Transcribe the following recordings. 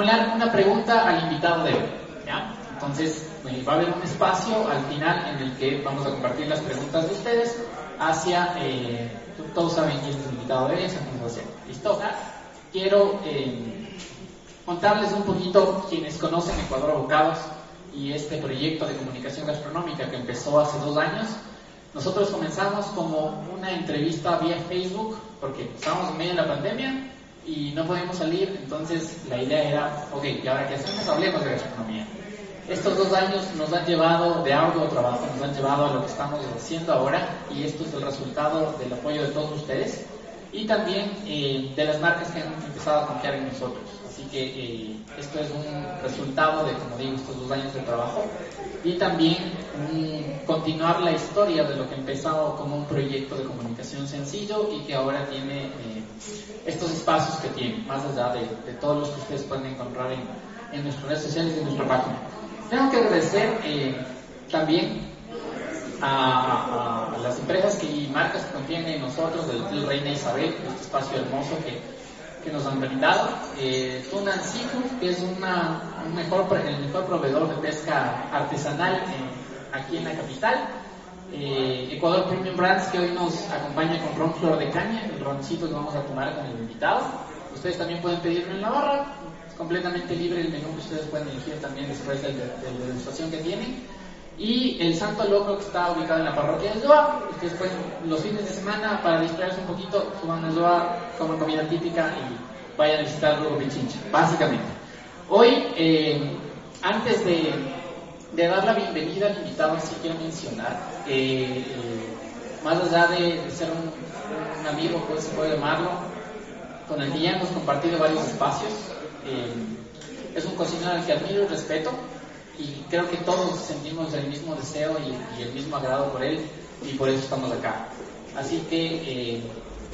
formular una pregunta al invitado de hoy. Entonces, eh, va a haber un espacio al final en el que vamos a compartir las preguntas de ustedes hacia, eh, todos saben quién es el invitado de hoy, hacer. ¿Listo? Quiero contarles un poquito quienes conocen Ecuador Abogados y este proyecto de comunicación gastronómica que empezó hace dos años. Nosotros comenzamos como una entrevista vía Facebook porque estábamos en medio de la pandemia y no podíamos salir, entonces la idea era, ok, ¿y ahora qué hacemos? Hablemos de gastronomía. Estos dos años nos han llevado de arduo trabajo, nos han llevado a lo que estamos haciendo ahora y esto es el resultado del apoyo de todos ustedes y también eh, de las marcas que han empezado a confiar en nosotros. Así que eh, esto es un resultado de, como digo, estos dos años de trabajo y también continuar la historia de lo que empezó como un proyecto de comunicación sencillo y que ahora tiene eh, estos espacios que tiene, más allá de, todos los que ustedes pueden encontrar en, en nuestras redes sociales y en nuestra página. Tengo que agradecer eh, también a, las empresas y marcas que confían en nosotros, del Hotel Reina Isabel, este espacio hermoso que que nos han brindado. Eh, Tunan que es una, un mejor, el mejor proveedor de pesca artesanal aquí en la capital. Eh, Ecuador Premium Brands, que hoy nos acompaña con ron flor de caña, el roncito que vamos a tomar con el invitado. Ustedes también pueden pedirlo en la barra, es completamente libre el menú que ustedes pueden elegir también después de, de la degustación que tienen y el Santo Loco que está ubicado en la parroquia de Zoa. Ustedes pueden los fines de semana para distraerse un poquito, suban a Zoa, como comida típica y vayan a visitar luego Pichincha, básicamente. Hoy, eh, antes de, dar la bienvenida al invitado, sí quiero mencionar que eh, más allá de, ser un, amigo, pues se puede llamarlo, con el que ya hemos compartido varios espacios, eh, es un cocinero al que admiro y respeto y creo que todos sentimos el mismo deseo y, el mismo agrado por él y por eso estamos acá. Así que eh,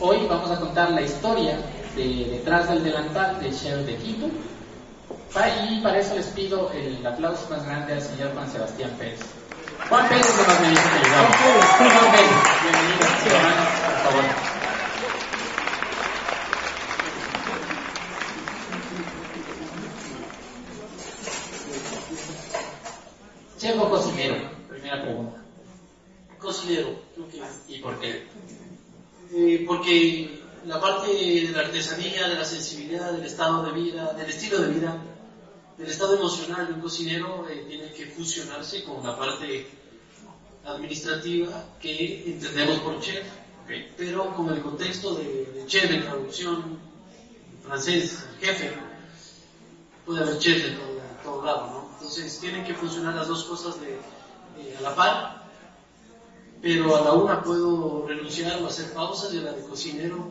hoy vamos a contar la historia de detrás del delantal de Chef de Quito y para eso les pido el aplauso más grande al señor Juan Sebastián Pérez. Juan Pérez de más que Juan Pérez, bienvenido, hermano, por favor. ¿Chef o cocinero? Primera pregunta. Cocinero. ¿Y por qué? Eh, porque la parte de la artesanía, de la sensibilidad, del estado de vida, del estilo de vida, del estado emocional de un cocinero eh, tiene que fusionarse con la parte administrativa que entendemos por chef, pero con el contexto de, chef en traducción francés, jefe, puede haber chef en todo, en todo lado, ¿no? Entonces tienen que funcionar las dos cosas de, a la par, pero a la una puedo renunciar o hacer pausas y a la de cocinero,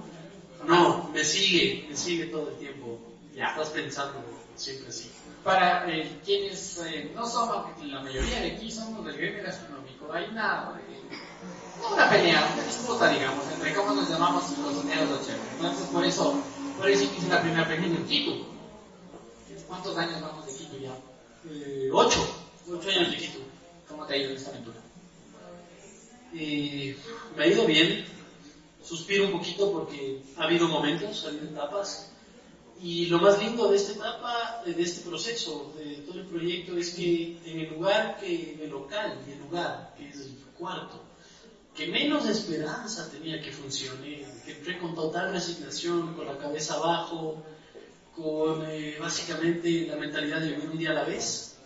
no, me sigue, me sigue todo el tiempo. Ya. Estás pensando siempre así. Para eh, quienes eh, no somos, la mayoría de aquí somos del gremio gastronómico, hay una, eh, una pelea, una disputa, digamos, entre cómo nos llamamos cocineros o chefs. Entonces, por eso, por eso hice la primera pregunta en Quito. ¿Cuántos años vamos de Quito ya? Eh, ocho, ocho años de Quito. ¿Cómo te ha ido en esta aventura? Me ha ido bien, suspiro un poquito porque ha habido momentos, ha habido etapas, y lo más lindo de esta etapa, de este proceso, de todo el proyecto, es que en el lugar, que, en el local, y el lugar, que es el cuarto, que menos esperanza tenía que funcione, que entré con total resignación, con la cabeza abajo, con eh, básicamente la mentalidad de vivir un día a la vez,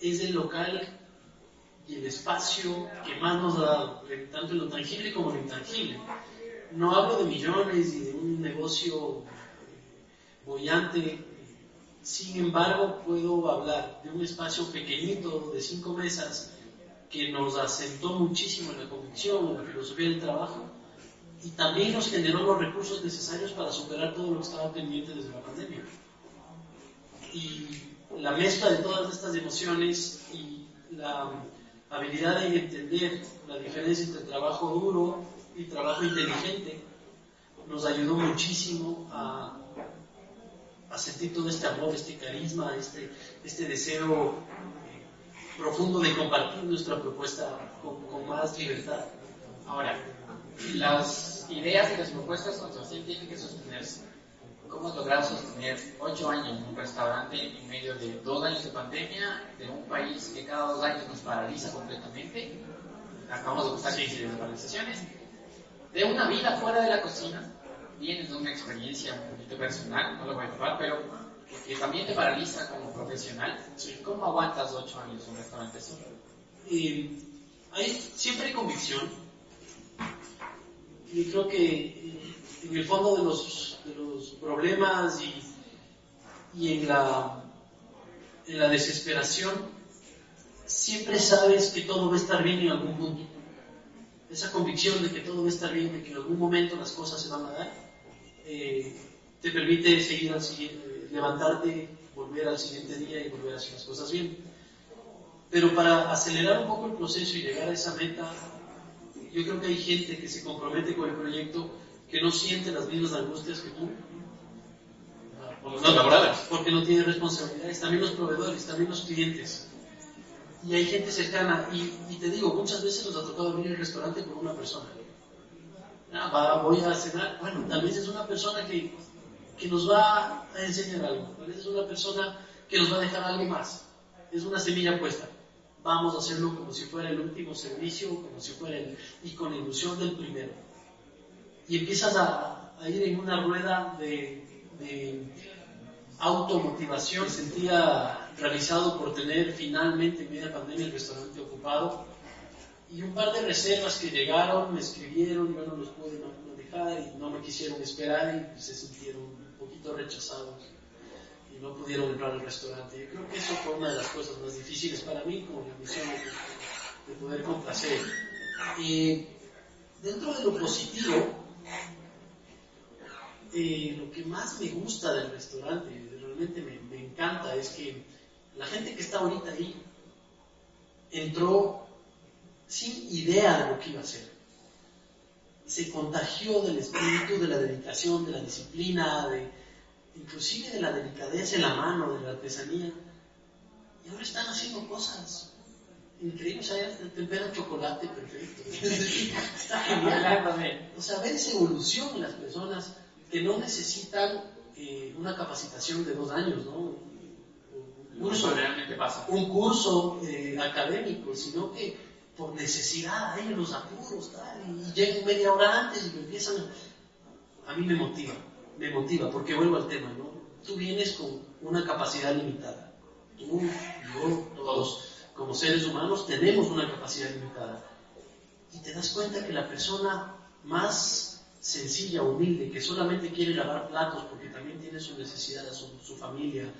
es el local y el espacio que más nos ha dado, tanto en lo tangible como en lo intangible. No hablo de millones y de un negocio eh, bollante, sin embargo puedo hablar de un espacio pequeñito de cinco mesas que nos asentó muchísimo en la convicción, en la filosofía del trabajo, y también nos generó los recursos necesarios para superar todo lo que estaba pendiente desde la pandemia. Y la mezcla de todas estas emociones y la habilidad de entender la diferencia entre trabajo duro y trabajo inteligente nos ayudó muchísimo a, sentir todo este amor, este carisma, este, este deseo profundo de compartir nuestra propuesta con, más libertad. Ahora, las ideas y las propuestas son tienen que sostenerse. ¿Cómo has logrado sostener ocho años en un restaurante en medio de dos años de pandemia, de un país que cada dos años nos paraliza completamente? Acabamos de pasar crisis de paralizaciones. De una vida fuera de la cocina, vienes de una experiencia un poquito personal, no lo voy a probar, pero que, también te paraliza como profesional. ¿Cómo aguantas ocho años en un restaurante así? hay, siempre hay convicción. Y creo que eh, en el fondo de los, de los problemas y, y en, la, en la desesperación, siempre sabes que todo va a estar bien en algún punto. Esa convicción de que todo va a estar bien, de que en algún momento las cosas se van a dar, eh, te permite seguir al siguiente, levantarte, volver al siguiente día y volver a hacer las cosas bien. Pero para acelerar un poco el proceso y llegar a esa meta, yo creo que hay gente que se compromete con el proyecto que no siente las mismas angustias que tú. Porque no tiene responsabilidades. También los proveedores, también los clientes. Y hay gente cercana. Y, te digo, muchas veces nos ha tocado abrir el restaurante con una persona. Ah, voy a cenar. Bueno, tal vez es una persona que, que nos va a enseñar algo. Tal vez es una persona que nos va a dejar algo más. Es una semilla puesta vamos a hacerlo como si fuera el último servicio, como si fuera el, y con ilusión del primero. Y empiezas a, ir en una rueda de, de automotivación. Sentía realizado por tener finalmente en media pandemia el restaurante ocupado. Y un par de reservas que llegaron, me escribieron, yo no los pude manejar y no me quisieron esperar y se sintieron un poquito rechazados no pudieron entrar al restaurante. Yo creo que eso fue una de las cosas más difíciles para mí, como la misión de, poder complacer. Y dentro de lo positivo, lo que más me gusta del restaurante, realmente me, me, encanta, es que la gente que está ahorita ahí entró sin idea de lo que iba a hacer. Se contagió del espíritu, de la dedicación, de la disciplina, de, inclusive de la delicadeza en la mano, de la artesanía. Y ahora están haciendo cosas increíbles. Allá temperan chocolate perfecto. Está genial. O sea, ver esa evolución en las personas que no necesitan eh, una capacitación de dos años, ¿no? Un curso, realmente pasa. Un curso eh, académico, sino que por necesidad, hay los apuros, tal, y llegan media hora antes y empiezan. A mí me motiva me motiva, porque vuelvo al tema, ¿no? Tú vienes con una capacidad limitada. Tú, yo, todos, como seres humanos, tenemos una capacidad limitada. Y te das cuenta que la persona más sencilla, humilde, que solamente quiere lavar platos porque también tiene su necesidad, su, su familia,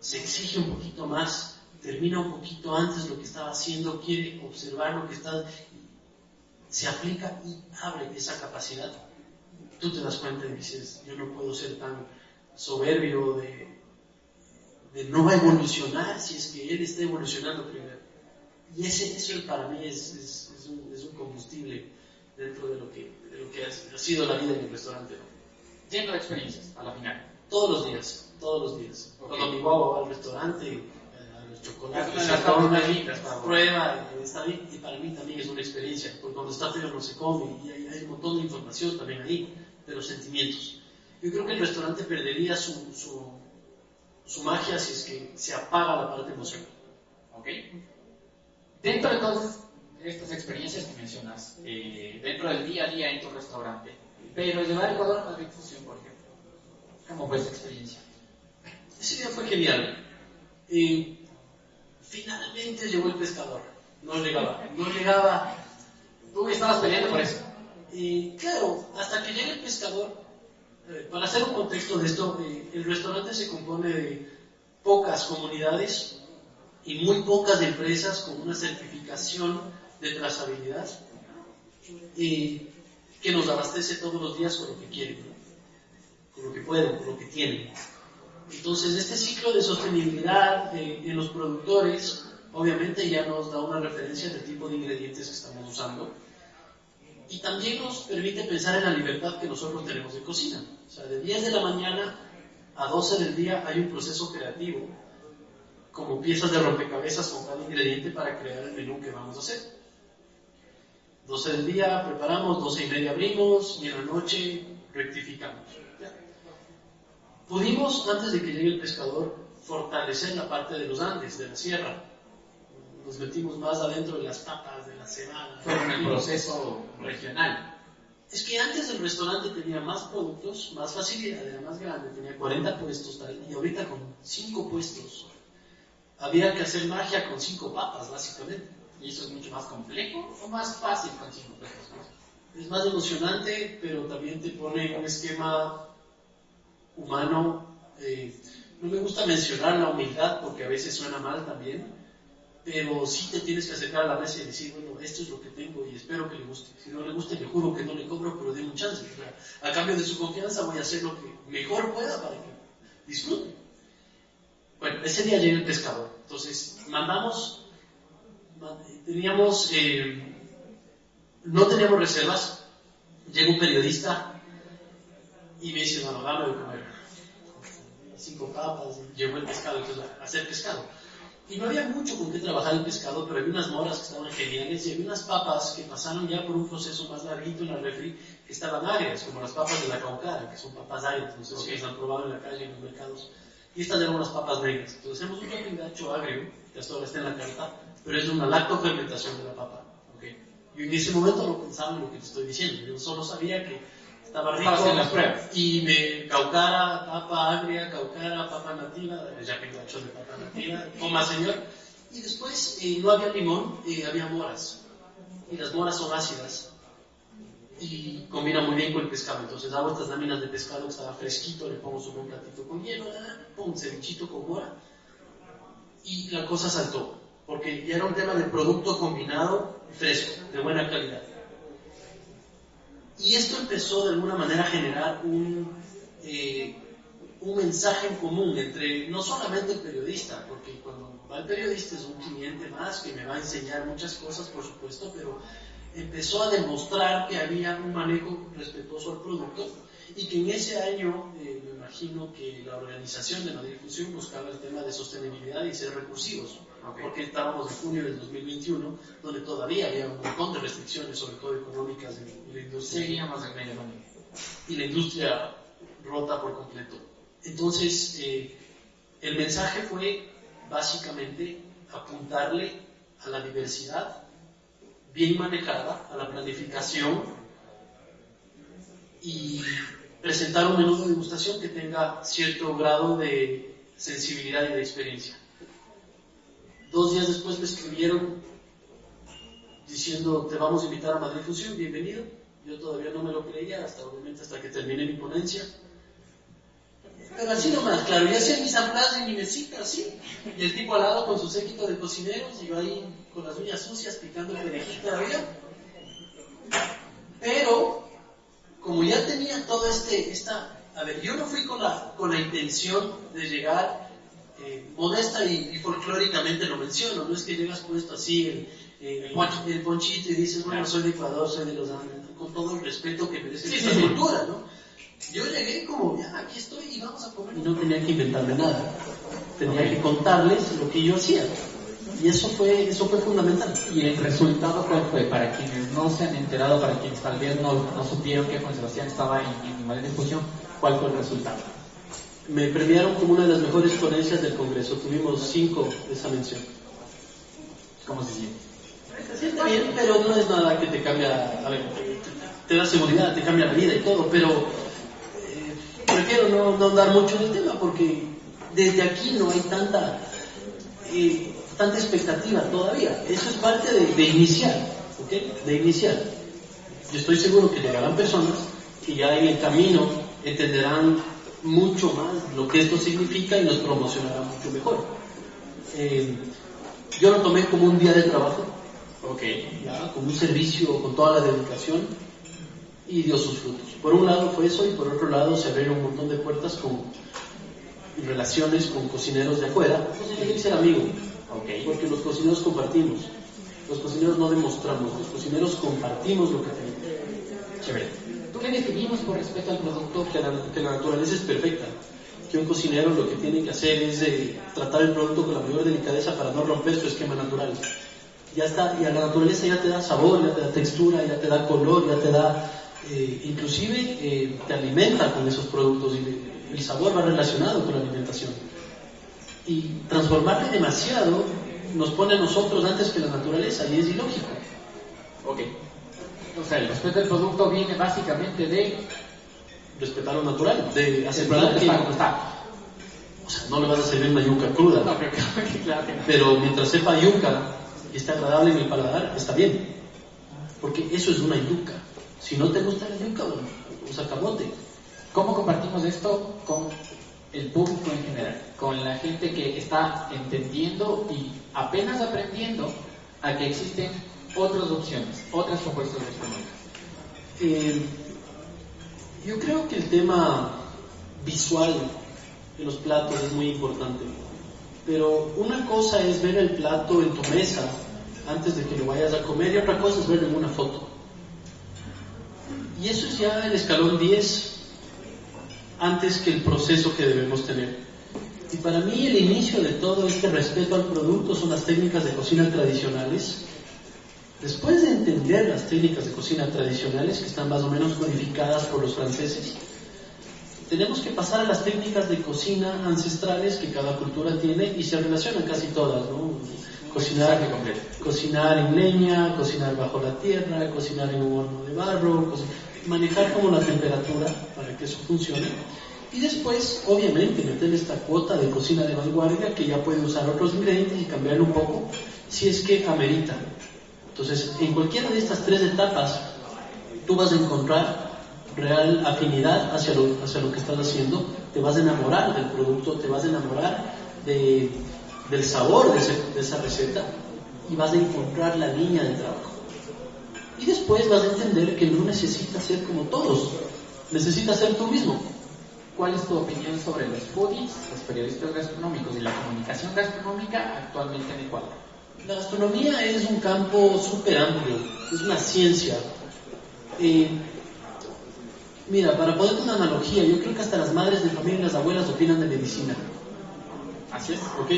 se exige un poquito más, termina un poquito antes lo que estaba haciendo, quiere observar lo que está, se aplica y abre esa capacidad tú te das cuenta y dices, yo no puedo ser tan soberbio de, de no evolucionar si es que él está evolucionando primero. Y ese, eso para mí es, es, un, es un, combustible dentro de lo que, de lo que ha, sido la vida en el restaurante. Lleno de experiencias, a la final. Todos los días, todos los días. Cuando mi guagua va al restaurante, eh, a los chocolates, se prueba, está bien, y para mí también es una experiencia, porque cuando está feo no se come, y hay, hay un montón de información también ahí de los sentimientos. Yo creo que el restaurante perdería su, su, magia si es que se apaga la parte emocional. ¿Ok? Dentro de todas estas experiencias que mencionas, eh, dentro del día a día en tu restaurante, pero llevar Ecuador a Madrid Fusión, por ejemplo, ¿cómo fue esa experiencia? Ese día fue genial. Eh, finalmente llegó el pescador. No llegaba, no llegaba. Tú estabas peleando por eso. Y claro, hasta que llegue el pescador, eh, para hacer un contexto de esto, eh, el restaurante se compone de pocas comunidades y muy pocas empresas con una certificación de trazabilidad y que nos abastece todos los días con lo que quieren, con lo que pueden, con lo que tienen. Entonces, este ciclo de sostenibilidad eh, en los productores, obviamente ya nos da una referencia del tipo de ingredientes que estamos usando y también nos permite pensar en la libertad que nosotros tenemos de cocina. O sea, de 10 de la mañana a 12 del día hay un proceso creativo, como piezas de rompecabezas con cada ingrediente para crear el menú que vamos a hacer. 12 del día preparamos, 12 y media abrimos y en la noche rectificamos. Pudimos, antes de que llegue el pescador, fortalecer la parte de los Andes, de la sierra. Nos metimos más adentro de las papas, de la cebada. Fue un proceso regional. Es que antes el restaurante tenía más productos, más facilidad, era más grande, tenía 40 puestos tal, y ahorita con 5 puestos. Había que hacer magia con 5 papas, básicamente. ¿Y eso es mucho más complejo o más fácil con 5 puestos? Es más emocionante, pero también te pone un esquema humano. Eh, no me gusta mencionar la humildad porque a veces suena mal también, pero sí te tienes que acercar a la mesa y decir, bueno, esto es lo que tengo y espero que le guste. Si no le guste, le juro que no le cobro, pero denme un chance. a cambio de su confianza voy a hacer lo que mejor pueda para que disfrute. Bueno, ese día llega el pescador. Entonces, mandamos, teníamos, eh, no teníamos reservas. Llega un periodista y me dice, bueno, dame de comer cinco papas, llegó el pescado, entonces hacer pescado. Y no había mucho con qué trabajar el pescado, pero había unas moras que estaban geniales y había unas papas que pasaron ya por un proceso más larguito en la refri que estaban agrias, como las papas de la caucara, que son papas agrias, no sé si las han probado en la calle, en los mercados. Y estas eran unas papas negras. Entonces hacemos un pingacho agrio, que hasta ahora está en la carta, pero es una lactofermentación de la papa. ¿okay? Y en ese momento no pensaba en lo que te estoy diciendo, yo solo sabía que estaba rico. Y me caucara, papa agria, caucara, papa nativa, ya que hecho de papa nativa, coma señor. Y después eh, no había limón, eh, había moras. Y las moras son ácidas. Y combina muy bien con el pescado. Entonces hago estas láminas de pescado que estaba fresquito, le pongo su buen platito con hielo, pongo un cevichito con mora. Y la cosa saltó. Porque ya era un tema de producto combinado fresco, de buena calidad. Y esto empezó de alguna manera a generar un, eh, un mensaje en común entre no solamente el periodista, porque cuando va el periodista es un cliente más que me va a enseñar muchas cosas, por supuesto, pero empezó a demostrar que había un manejo respetuoso al producto y que en ese año eh, me imagino que la organización de Madrid Fusión buscaba el tema de sostenibilidad y ser recursivos porque estábamos en junio del 2021, donde todavía había un montón de restricciones, sobre todo económicas, en, la industria. Seguíamos en medio Y la industria rota por completo. Entonces, eh, el mensaje fue básicamente apuntarle a la diversidad bien manejada, a la planificación y presentar un menú de degustación que tenga cierto grado de sensibilidad y de experiencia. Dos días después me escribieron diciendo, te vamos a invitar a Madrid Fusión, bienvenido. Yo todavía no me lo creía, hasta obviamente hasta que termine mi ponencia. Pero así nomás, claro, ya hacía mis amplas de mi mesita, así. Y el tipo al lado con su séquito de cocineros, y yo ahí con las uñas sucias picando perejil todavía. Pero, como ya tenía todo este, esta, a ver, yo no fui con la, con la intención de llegar eh, modesta y, folclóricamente lo menciono, no es que llegas puesto así el, el, ponchito y dices, bueno, soy de Ecuador, soy de los Andes, con todo el respeto que merece esta cultura, ¿no? Yo llegué como, ya, aquí estoy y vamos a comer. Y no tenía que inventarme nada, tenía que contarles lo que yo hacía. Y eso fue, eso fue fundamental. ¿Y el resultado cuál fue? Para quienes no se han enterado, para quienes tal vez no, no supieron que Juan Sebastián estaba en, en discusión, ¿cuál fue el resultado? me premiaron como una de las mejores ponencias del Congreso. Tuvimos cinco de esa mención. ¿Cómo se siente? Se siente bien, pero no es nada que te cambia, a ver, te da seguridad, te cambia la vida y todo, pero eh, prefiero no, no andar mucho en el tema porque desde aquí no hay tanta, eh, tanta expectativa todavía. Eso es parte de, iniciar, ¿ok? De iniciar. Yo estoy seguro que llegarán personas que ya en el camino entenderán mucho más lo que esto significa y nos promocionará mucho mejor. Eh, yo lo tomé como un día de trabajo, okay. como un servicio con toda la dedicación y dio sus frutos. Por un lado fue eso y por otro lado se abrieron un montón de puertas con relaciones con cocineros de afuera. Entonces yo ser amigo, okay. porque los cocineros compartimos. Los cocineros no demostramos, los cocineros compartimos lo que tenemos. Chévere. ¿Qué definimos por respeto al producto? Que la, naturaleza es perfecta que un cocinero lo que tiene que hacer es eh, tratar el producto con la mayor delicadeza para no romper su esquema natural. Ya está, y a la naturaleza ya te da sabor, ya te da textura, ya te da color, ya te da, eh, inclusive eh, te alimenta con esos productos y el sabor va relacionado con la alimentación. Y transformarle demasiado nos pone a nosotros antes que la naturaleza y es ilógico. Ok. O sea, el respeto del producto viene básicamente de respetar lo natural, de asegurar que está. O sea, no le vas a servir una yuca cruda. No, pero, claro que pero mientras sepa yuca y esté agradable en el paladar, está bien. Porque eso es una yuca. Si no te gusta la yuca, usa camote. ¿Cómo compartimos esto con el público en general? Con la gente que está entendiendo y apenas aprendiendo a que existen otras opciones, otras propuestas gastronómicas. Eh, yo creo que el tema visual de los platos es muy importante. Pero una cosa es ver el plato en tu mesa antes de que lo vayas a comer y otra cosa es verlo en una foto. Y eso es ya el escalón 10 antes que el proceso que debemos tener. Y para mí el inicio de todo este respeto al producto son las técnicas de cocina tradicionales Después de entender las técnicas de cocina tradicionales, que están más o menos codificadas por los franceses, tenemos que pasar a las técnicas de cocina ancestrales que cada cultura tiene y se relacionan casi todas, ¿no? Cocinar, cocinar en leña, cocinar bajo la tierra, cocinar en un horno de barro, manejar como la temperatura para que eso funcione. Y después, obviamente, meter esta cuota de cocina de vanguardia que ya puede usar otros ingredientes y cambiar un poco si es que amerita. Entonces, en cualquiera de estas tres etapas, tú vas a encontrar real afinidad hacia lo, hacia lo que estás haciendo, te vas a enamorar del producto, te vas a enamorar del sabor de, esa receta y vas a encontrar la línea de trabajo. Y después vas a entender que no necesitas ser como todos, necesitas ser tú mismo. ¿Cuál es tu opinión sobre los foodies, los periodistas gastronómicos y la comunicación gastronómica actualmente en Ecuador? La gastronomía es un campo súper amplio, es una ciencia. Eh, mira, para poner una analogía, yo creo que hasta las madres de familia y las abuelas opinan de medicina. Así es. ¿Ok?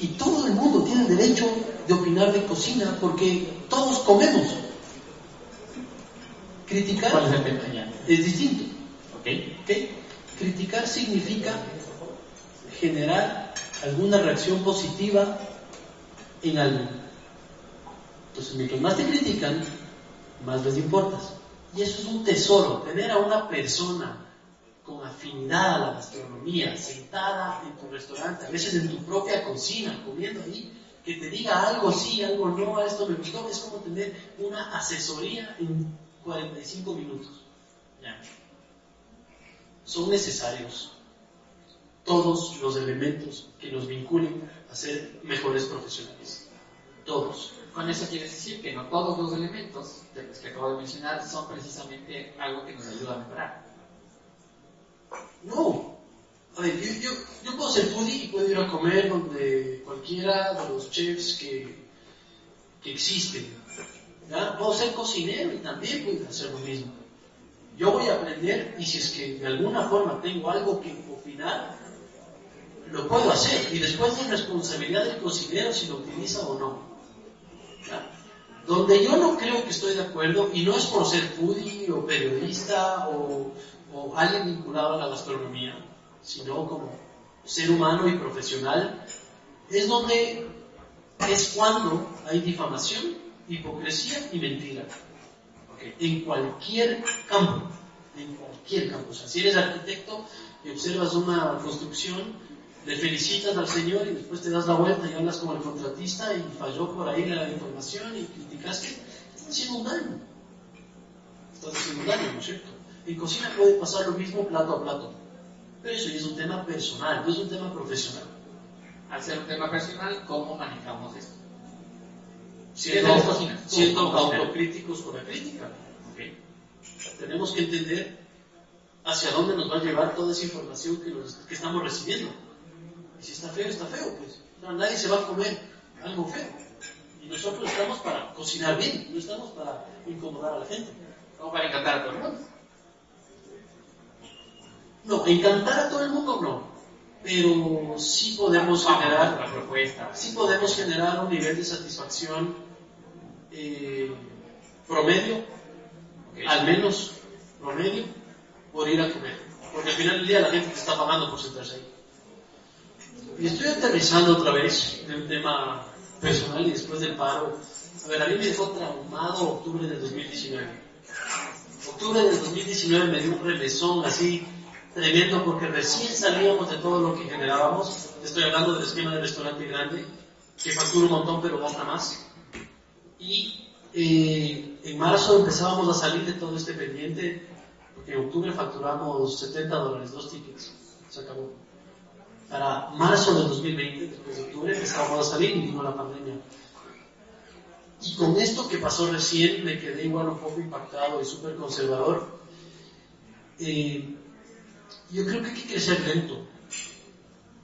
Y todo el mundo tiene el derecho de opinar de cocina porque todos comemos. Criticar ¿Cuál es, es distinto. ¿Okay? ¿Ok? Criticar significa generar alguna reacción positiva en algo. Entonces, mientras más te critican, más les importas. Y eso es un tesoro, tener a una persona con afinidad a la gastronomía, sentada en tu restaurante, a veces en tu propia cocina, comiendo ahí, que te diga algo sí, algo no, a esto me gustó, es como tener una asesoría en 45 minutos. Son necesarios todos los elementos que nos vinculen a ser mejores profesionales. Todos. Con eso quieres decir que no todos los elementos de los que acabo de mencionar son precisamente algo que nos ayuda a mejorar. No. A ver, yo, puedo ser foodie y puedo ir a comer donde cualquiera de los chefs que, que existen. Puedo ser cocinero y también puedo hacer lo mismo. Yo voy a aprender y si es que de alguna forma tengo algo que opinar, lo puedo hacer y después es responsabilidad del cocinero si lo utiliza o no. Donde yo no creo que estoy de acuerdo, y no es por ser foodie o periodista o, o alguien vinculado a la gastronomía, sino como ser humano y profesional, es donde es cuando hay difamación, hipocresía y mentira. En cualquier campo, en cualquier campo. O sea, si eres arquitecto y observas una construcción, le felicitas al Señor y después te das la vuelta y hablas como el contratista y falló por ahí la información y criticaste, estás haciendo un daño. Estás haciendo un daño, ¿no es cierto? En cocina puede pasar lo mismo plato a plato. Pero eso ya es un tema personal, no es un tema profesional. Al ser un tema personal, ¿cómo manejamos esto? Siendo, siendo autocríticos con la crítica. Tenemos que entender hacia dónde nos va a llevar toda esa información que, que estamos recibiendo. Y si está feo, está feo, pues. nadie se va a comer algo feo. Y nosotros estamos para cocinar bien, no estamos para incomodar a la gente. O para encantar a todo. No, encantar a todo el mundo no, pero sí podemos generar, la propuesta. sí podemos generar un nivel de satisfacción eh, promedio, al menos promedio, por ir a comer. Porque al final del día la gente te está pagando por sentarse ahí. Y estoy aterrizando otra vez en un tema personal y después del paro. A ver, a mí me dejó traumado octubre del 2019. Octubre del 2019 me dio un remesón así tremendo porque recién salíamos de todo lo que generábamos. Estoy hablando del esquema del restaurante grande, que factura un montón pero gasta más. Y eh, en marzo empezábamos a salir de todo este pendiente, porque en octubre facturamos 70 dólares, dos tickets. Se acabó. Para marzo del 2020, después de octubre, empezábamos a salir y vino la pandemia. Y con esto que pasó recién me quedé igual un poco impactado y súper conservador. Eh, yo creo que hay que crecer lento,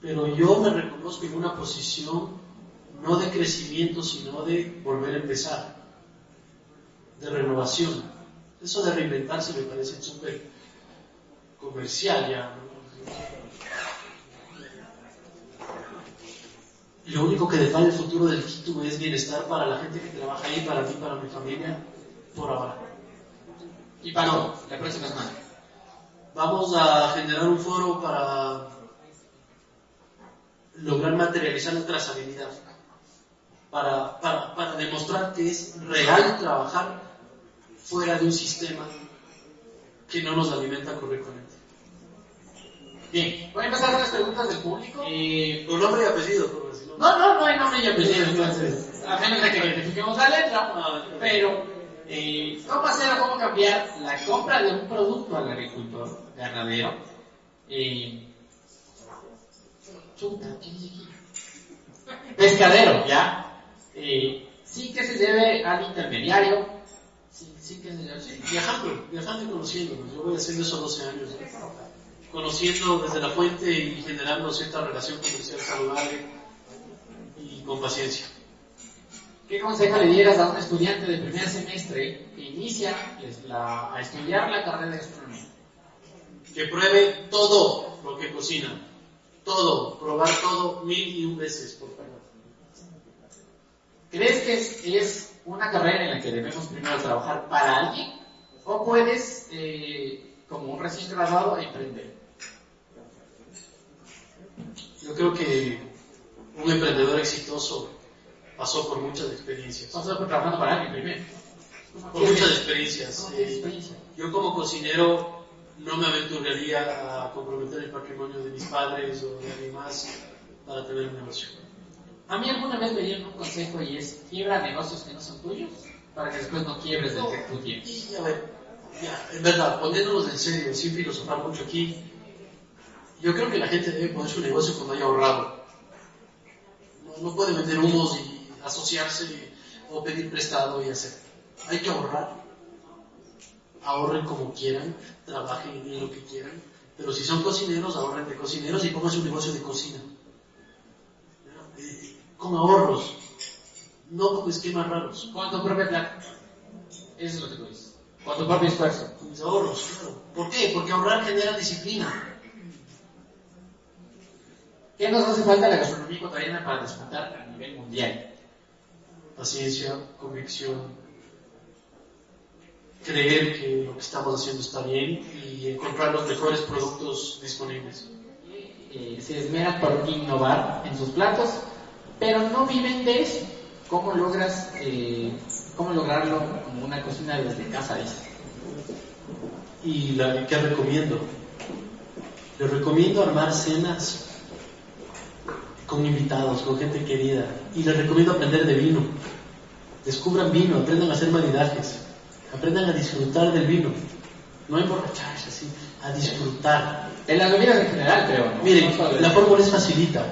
pero yo me reconozco en una posición no de crecimiento, sino de volver a empezar, de renovación. Eso de reinventarse me parece súper comercial ya. ¿no? Lo único que depara el futuro del Quito es bienestar para la gente que trabaja ahí, para mí, para mi familia, por ahora. Y Pablo, la próxima semana. Vamos a generar un foro para lograr materializar la trazabilidad, para, para, para demostrar que es real trabajar fuera de un sistema que no nos alimenta correctamente. Bien, voy a empezar con las preguntas del público. Eh, nombre y apellido, por decirlo. no, no, no hay nombre y apellido, entonces, a menos de que identifiquemos la letra, Ah, pero eh, ¿cómo hacer o cómo cambiar la compra de un producto al agricultor ganadero? Eh. Pescadero, ¿ya? Eh, sí que se debe al intermediario, sí, que se debe. Viajando, viajando y conociéndonos. Yo voy haciendo eso 12 años. ¿no? Conociendo desde la fuente y generando cierta relación comercial saludable y con paciencia. ¿Qué consejo le dieras a un estudiante de primer semestre que inicia es la- a estudiar la carrera de gastronomía? Que pruebe todo lo que cocina. Todo, probar todo mil y un veces, por favor. ¿Crees que es, es una carrera en la que debemos primero trabajar para alguien? ¿O puedes, eh, como un recién graduado, emprender? Yo creo que un emprendedor exitoso pasó por muchas experiencias. O sea, trabajando para alguien primero. Por muchas experiencias. ¿Cómo tienes Eh? Yo como cocinero no me aventuraría a comprometer el patrimonio de mis padres o de alguien más para tener un negocio. A mí alguna vez me dieron un consejo y es quiebra negocios que no son tuyos para que después no quiebres el que tú tienes. Y a ver, ya, en verdad, poniéndonos en serio, sin filosofar mucho aquí, yo creo que la gente debe poner su negocio cuando haya ahorrado. No, no puede vender humos y asociarse o pedir prestado y hacer. Hay que ahorrar. Ahorren como quieran, trabajen en lo que quieran, pero si son cocineros, ahorren de cocineros y pongan su negocio de cocina. Eh, con ahorros, no con esquemas raros. Con tu propia plata. Eso es lo que tú dices. Con tu propio esfuerzo. Con mis ahorros, claro. ¿Por qué? Porque ahorrar genera disciplina. ¿Qué nos hace falta la gastronomía ecuatoriana para despuntar a nivel mundial? Paciencia, convicción, creer que lo que estamos haciendo está bien y encontrar los mejores productos disponibles. Eh, se esmeran por innovar en sus platos, pero no viven de eso. ¿Cómo logras, eh, cómo lograrlo como una cocina desde casa, dices? ¿Y la, qué recomiendo? Les recomiendo armar cenas con invitados, con gente querida. Y les recomiendo aprender de vino. Descubran vino, aprendan a hacer maridajes. Aprendan a disfrutar del vino. No emborracharse así, a disfrutar. En las bebidas en general, creo. ¿no? Miren, No la fórmula es facilita.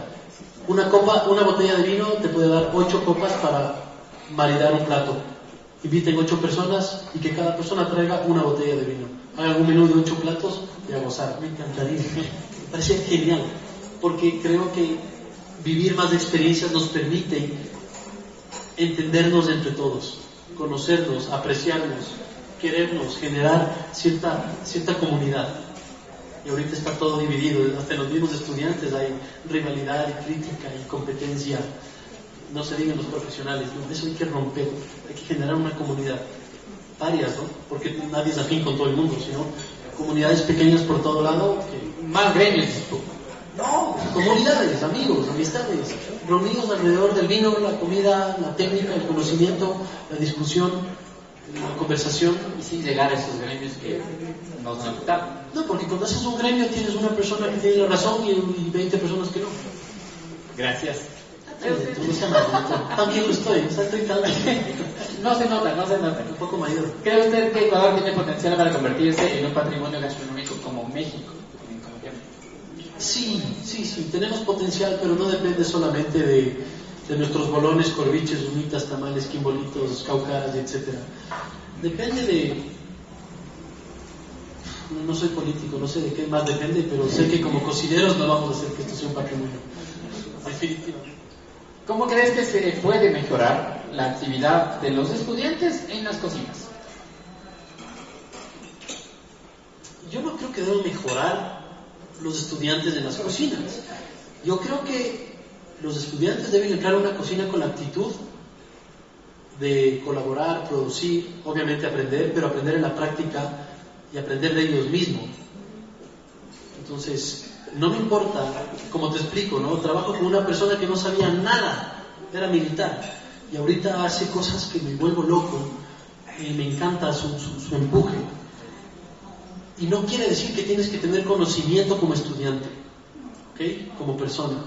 Una copa, una botella de vino te puede dar ocho copas para maridar un plato. Inviten ocho personas y que cada persona traiga una botella de vino. Hagan un menú de ocho platos y a gozar. Me encantaría. Me parece genial. Porque creo que vivir más experiencias nos permite entendernos entre todos, conocernos, apreciarnos, querernos, generar cierta, cierta comunidad. y ahorita está todo dividido, hasta los mismos estudiantes hay rivalidad y crítica y competencia, no se digan los profesionales, eso hay que romper, hay que generar una comunidad, varias, ¿no? Porque nadie es afín con todo el mundo, sino comunidades pequeñas por todo lado. Que... Más gremios, No, comunidades, amigos, amistades, reunidos alrededor del vino, la comida, la técnica, el conocimiento, la discusión, la conversación. Y sin llegar a esos gremios que nos a No, porque cuando haces un gremio tienes una persona que tiene la razón y, y 20 personas que no. Gracias. También lo estoy, estoy No se nota, no se nota. Un poco mayor. ¿Cree usted que Ecuador tiene potencial para convertirse en un patrimonio gastronómico como México? Sí, sí, sí, tenemos potencial, pero no depende solamente de, de nuestros bolones, corviches, humitas, tamales, quimbolitos, caucaras, etc. Depende de... No soy político, no sé de qué más depende, pero sé que como cocineros no vamos a hacer que esto sea un patrimonio. Definitivamente. ¿Cómo crees que se puede mejorar la actividad de los estudiantes en las cocinas? Yo no creo que deben mejorar los estudiantes en las cocinas. Yo creo que los estudiantes deben entrar a una cocina con la actitud de colaborar, producir, obviamente aprender, pero aprender en la práctica y aprender de ellos mismos. Entonces, no me importa, como te explico, ¿no? Trabajo con una persona que no sabía nada, era militar, y ahorita hace cosas que me vuelvo loco y me encanta su, empuje. Y no quiere decir que tienes que tener conocimiento como estudiante, ¿ok? Como persona.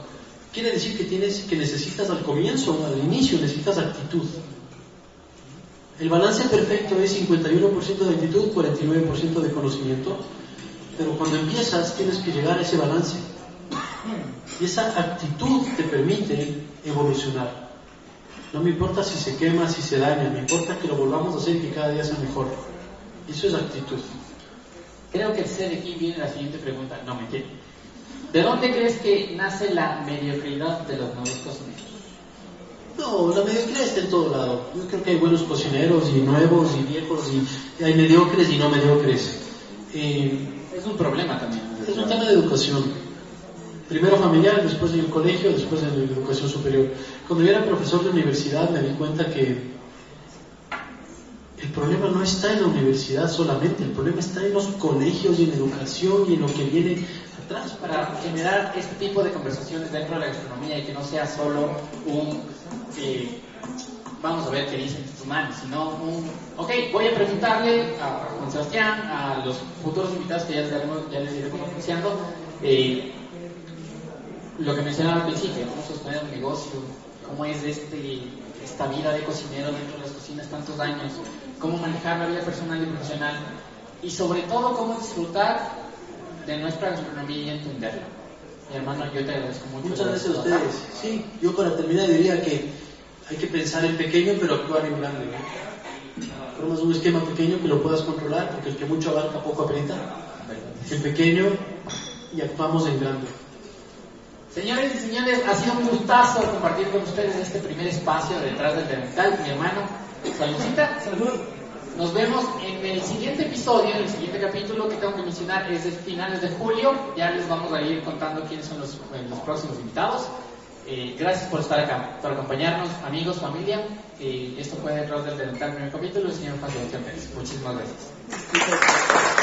Quiere decir que tienes, que necesitas al comienzo, al inicio, necesitas actitud. El balance perfecto es 51% de actitud, 49% de conocimiento pero cuando empiezas tienes que llegar a ese balance. Y esa actitud te permite evolucionar. No me importa si se quema, si se daña, me importa que lo volvamos a hacer y que cada día sea mejor. Eso es actitud. Creo que sé de aquí viene la siguiente pregunta. No, me quiere. ¿De dónde crees que nace la mediocridad de los nuevos cocineros? No, la mediocridad está en todo lado. Yo creo que hay buenos cocineros y nuevos y viejos y hay mediocres y no mediocres. Eh, es un problema también. Es un tema de educación. Primero familiar, después en el colegio, después en la educación superior. Cuando yo era profesor de universidad me di cuenta que el problema no está en la universidad solamente, el problema está en los colegios y en educación y en lo que viene atrás. Para generar este tipo de conversaciones dentro de la gastronomía y que no sea solo un... Eh, vamos a ver qué dicen estos manos, sino un, ok, voy a preguntarle a Juan Sebastián, a los futuros invitados que ya les, ya les iremos anunciando, eh, lo que mencionaba al principio, cómo sostener un negocio, cómo es este, esta vida de cocinero dentro de las cocinas tantos años, cómo manejar la vida personal y profesional, y sobre todo cómo disfrutar de nuestra gastronomía y entenderla. Mi hermano, yo te agradezco mucho. Muchas gracias a ustedes. Sí, yo para terminar diría que hay que pensar en pequeño pero actuar en grande. ¿no? Formas un esquema pequeño que lo puedas controlar, porque el que mucho abarca poco aprieta. En pequeño y actuamos en grande. Señores y señores, ha sido un gustazo compartir con ustedes este primer espacio detrás del dental. Mi hermano, saludcita. Salud. Nos vemos en el siguiente episodio, en el siguiente capítulo que tengo que mencionar es de finales de julio. Ya les vamos a ir contando quiénes son los, los próximos invitados. Eh, gracias por estar acá, por acompañarnos, amigos, familia. Eh, esto fue rol del Dental primer capítulo, el señor Juan Sebastián Pérez. Muchísimas gracias.